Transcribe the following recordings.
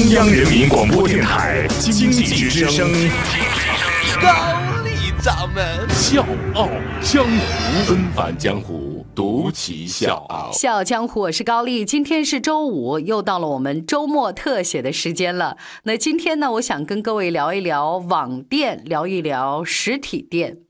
中央人民广播电台经济之声，高丽掌门笑傲江湖，纷繁江湖，独骑笑傲。笑傲江湖，我是高丽。今天是周五，又到了我们周末特写的时间了。那今天呢，我想跟各位聊一聊网店，聊一聊实体店。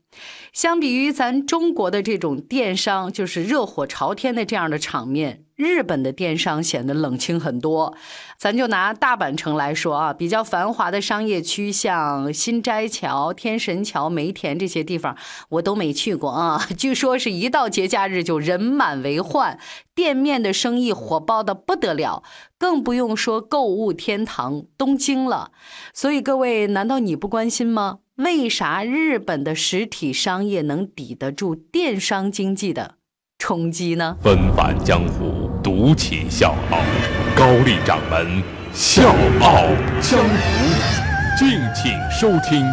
相比于咱中国的这种电商，就是热火朝天的这样的场面，日本的电商显得冷清很多。咱就拿大阪城来说啊，比较繁华的商业区，像新斋桥、天神桥、梅田这些地方，我都没去过啊。据说是一到节假日就人满为患，店面的生意火爆的不得了，更不用说购物天堂东京了。所以各位，难道你不关心吗？为啥日本的实体商业能抵得住电商经济的冲击呢？纷繁江湖，独起笑傲，高丽掌门笑傲江湖，敬请收听。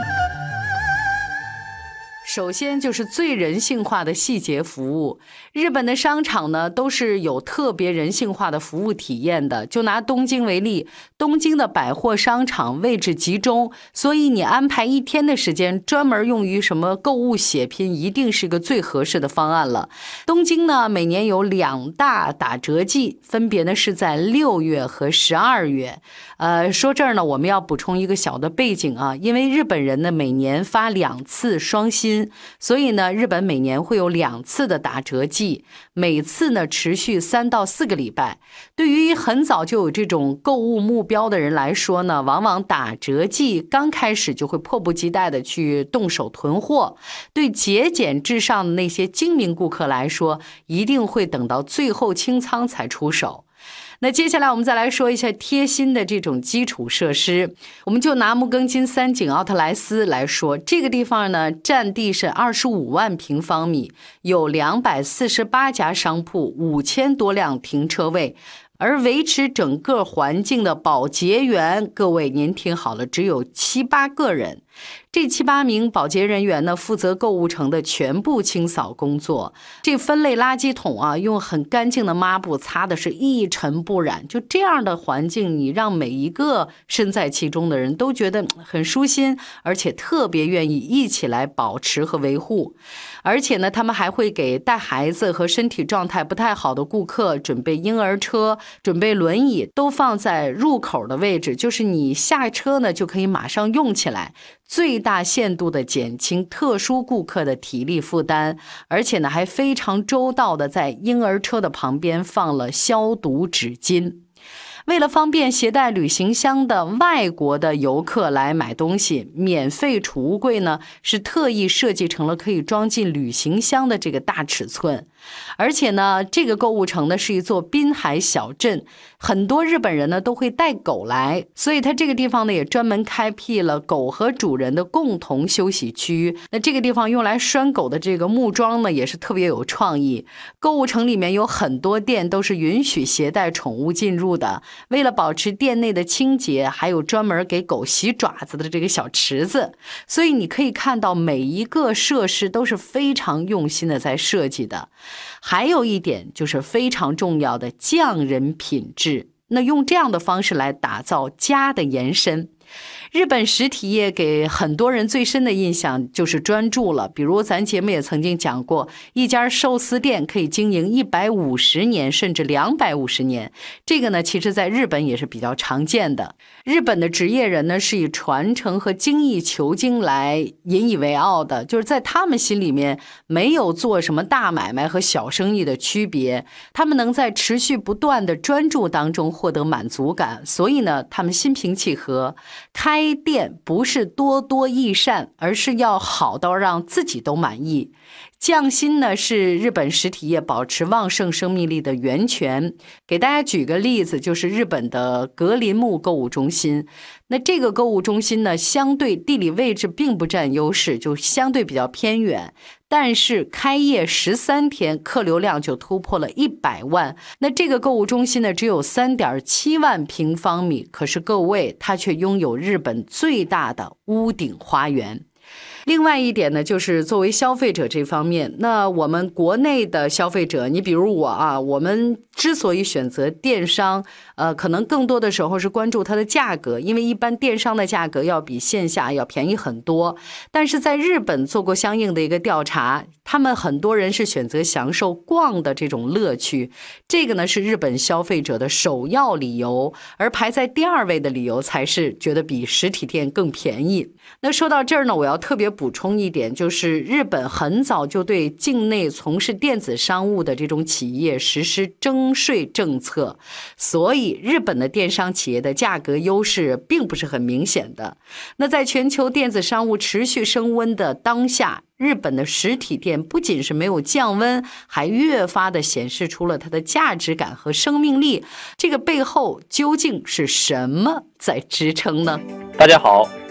首先就是最人性化的细节服务。日本的商场呢，都是有特别人性化的服务体验的。就拿东京为例，东京的百货商场位置集中，所以你安排一天的时间专门用于什么购物血拼，一定是个最合适的方案了。东京呢，每年有两大打折季，分别呢是在六月和十二月。呃，说这儿呢，我们要补充一个小的背景啊，因为日本人呢每年发两次双薪，所以呢，日本每年会有两次的打折季，每次呢持续三到四个礼拜。对于很早就有这种购物目标的人来说呢，往往打折季刚开始就会迫不及待的去动手囤货。对节俭至上的那些精明顾客来说，一定会等到最后清仓才出手。那接下来我们再来说一下贴心的这种基础设施，我们就拿木更津三井奥特莱斯来说，这个地方呢占地是二十五万平方米，有两百四十八家商铺，五千多辆停车位，而维持整个环境的保洁员，各位您听好了，只有七八个人。这七八名保洁人员呢，负责购物城的全部清扫工作。这分类垃圾桶啊，用很干净的抹布擦的是一尘不染。就这样的环境，你让每一个身在其中的人都觉得很舒心，而且特别愿意一起来保持和维护。而且呢，他们还会给带孩子和身体状态不太好的顾客准备婴儿车、准备轮椅，都放在入口的位置，就是你下车呢就可以马上用起来。最大限度的减轻特殊顾客的体力负担，而且呢，还非常周到的在婴儿车的旁边放了消毒纸巾。为了方便携带旅行箱的外国的游客来买东西，免费储物柜呢是特意设计成了可以装进旅行箱的这个大尺寸。而且呢，这个购物城呢是一座滨海小镇，很多日本人呢都会带狗来，所以它这个地方呢也专门开辟了狗和主人的共同休息区。那这个地方用来拴狗的这个木桩呢也是特别有创意。购物城里面有很多店都是允许携带宠物进入的。为了保持店内的清洁，还有专门给狗洗爪子的这个小池子，所以你可以看到每一个设施都是非常用心的在设计的。还有一点就是非常重要的匠人品质，那用这样的方式来打造家的延伸。日本实体业给很多人最深的印象就是专注了。比如咱节目也曾经讲过，一家寿司店可以经营一百五十年，甚至两百五十年。这个呢，其实在日本也是比较常见的。日本的职业人呢，是以传承和精益求精来引以为傲的，就是在他们心里面没有做什么大买卖和小生意的区别。他们能在持续不断的专注当中获得满足感，所以呢，他们心平气和。开开店不是多多益善，而是要好到让自己都满意。匠心呢是日本实体业保持旺盛生命力的源泉。给大家举个例子，就是日本的格林木购物中心。那这个购物中心呢，相对地理位置并不占优势，就相对比较偏远。但是开业十三天，客流量就突破了一百万。那这个购物中心呢，只有三点七万平方米，可是各位，它却拥有日本最大的屋顶花园。另外一点呢，就是作为消费者这方面，那我们国内的消费者，你比如我啊，我们之所以选择电商，呃，可能更多的时候是关注它的价格，因为一般电商的价格要比线下要便宜很多。但是在日本做过相应的一个调查，他们很多人是选择享受逛的这种乐趣，这个呢是日本消费者的首要理由，而排在第二位的理由才是觉得比实体店更便宜。那说到这儿呢，我要特别补充一点，就是日本很早就对境内从事电子商务的这种企业实施征税政策，所以日本的电商企业的价格优势并不是很明显的。那在全球电子商务持续升温的当下，日本的实体店不仅是没有降温，还越发的显示出了它的价值感和生命力。这个背后究竟是什么在支撑呢？大家好。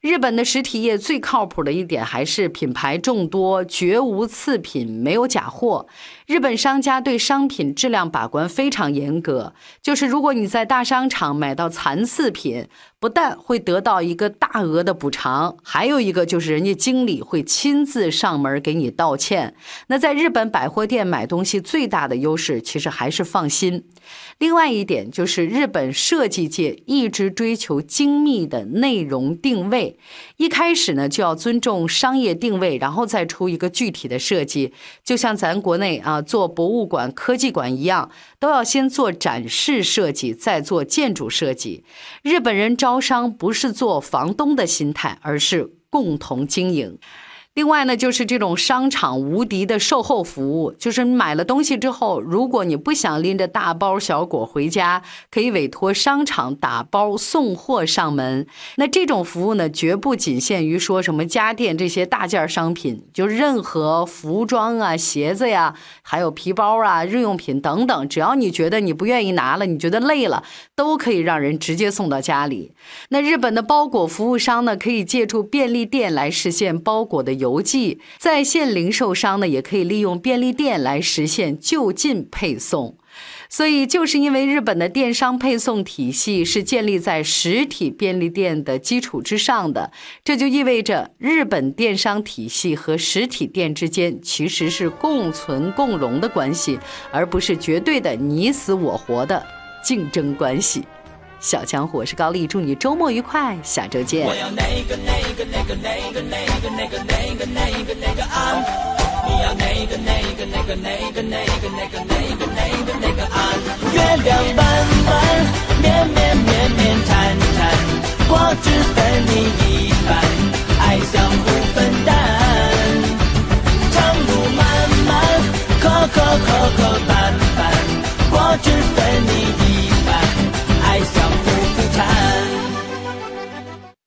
日本的实体业最靠谱的一点还是品牌众多，绝无次品，没有假货。日本商家对商品质量把关非常严格，就是如果你在大商场买到残次品，不但会得到一个大额的补偿，还有一个就是人家经理会亲自上门给你道歉。那在日本百货店买东西最大的优势，其实还是放心。另外一点就是日本设计界一直追求精密的内容定位，一开始呢就要尊重商业定位，然后再出一个具体的设计，就像咱国内啊。做博物馆、科技馆一样，都要先做展示设计，再做建筑设计。日本人招招商不是做房东的心态，而是共同经营。另外呢，就是这种商场无敌的售后服务，就是买了东西之后，如果你不想拎着大包小裹回家，可以委托商场打包送货上门。那这种服务呢，绝不仅限于说什么家电这些大件商品，就任何服装啊、鞋子呀，还有皮包啊、日用品等等，只要你觉得你不愿意拿了，你觉得累了，都可以让人直接送到家里。那日本的包裹服务商呢，可以借助便利店来实现包裹的。邮寄在线零售商呢，也可以利用便利店来实现就近配送。所以，就是因为日本的电商配送体系是建立在实体便利店的基础之上的，这就意味着日本电商体系和实体店之间其实是共存共荣的关系，而不是绝对的你死我活的竞争关系。小强，我是高丽，祝你周末愉快，下周见。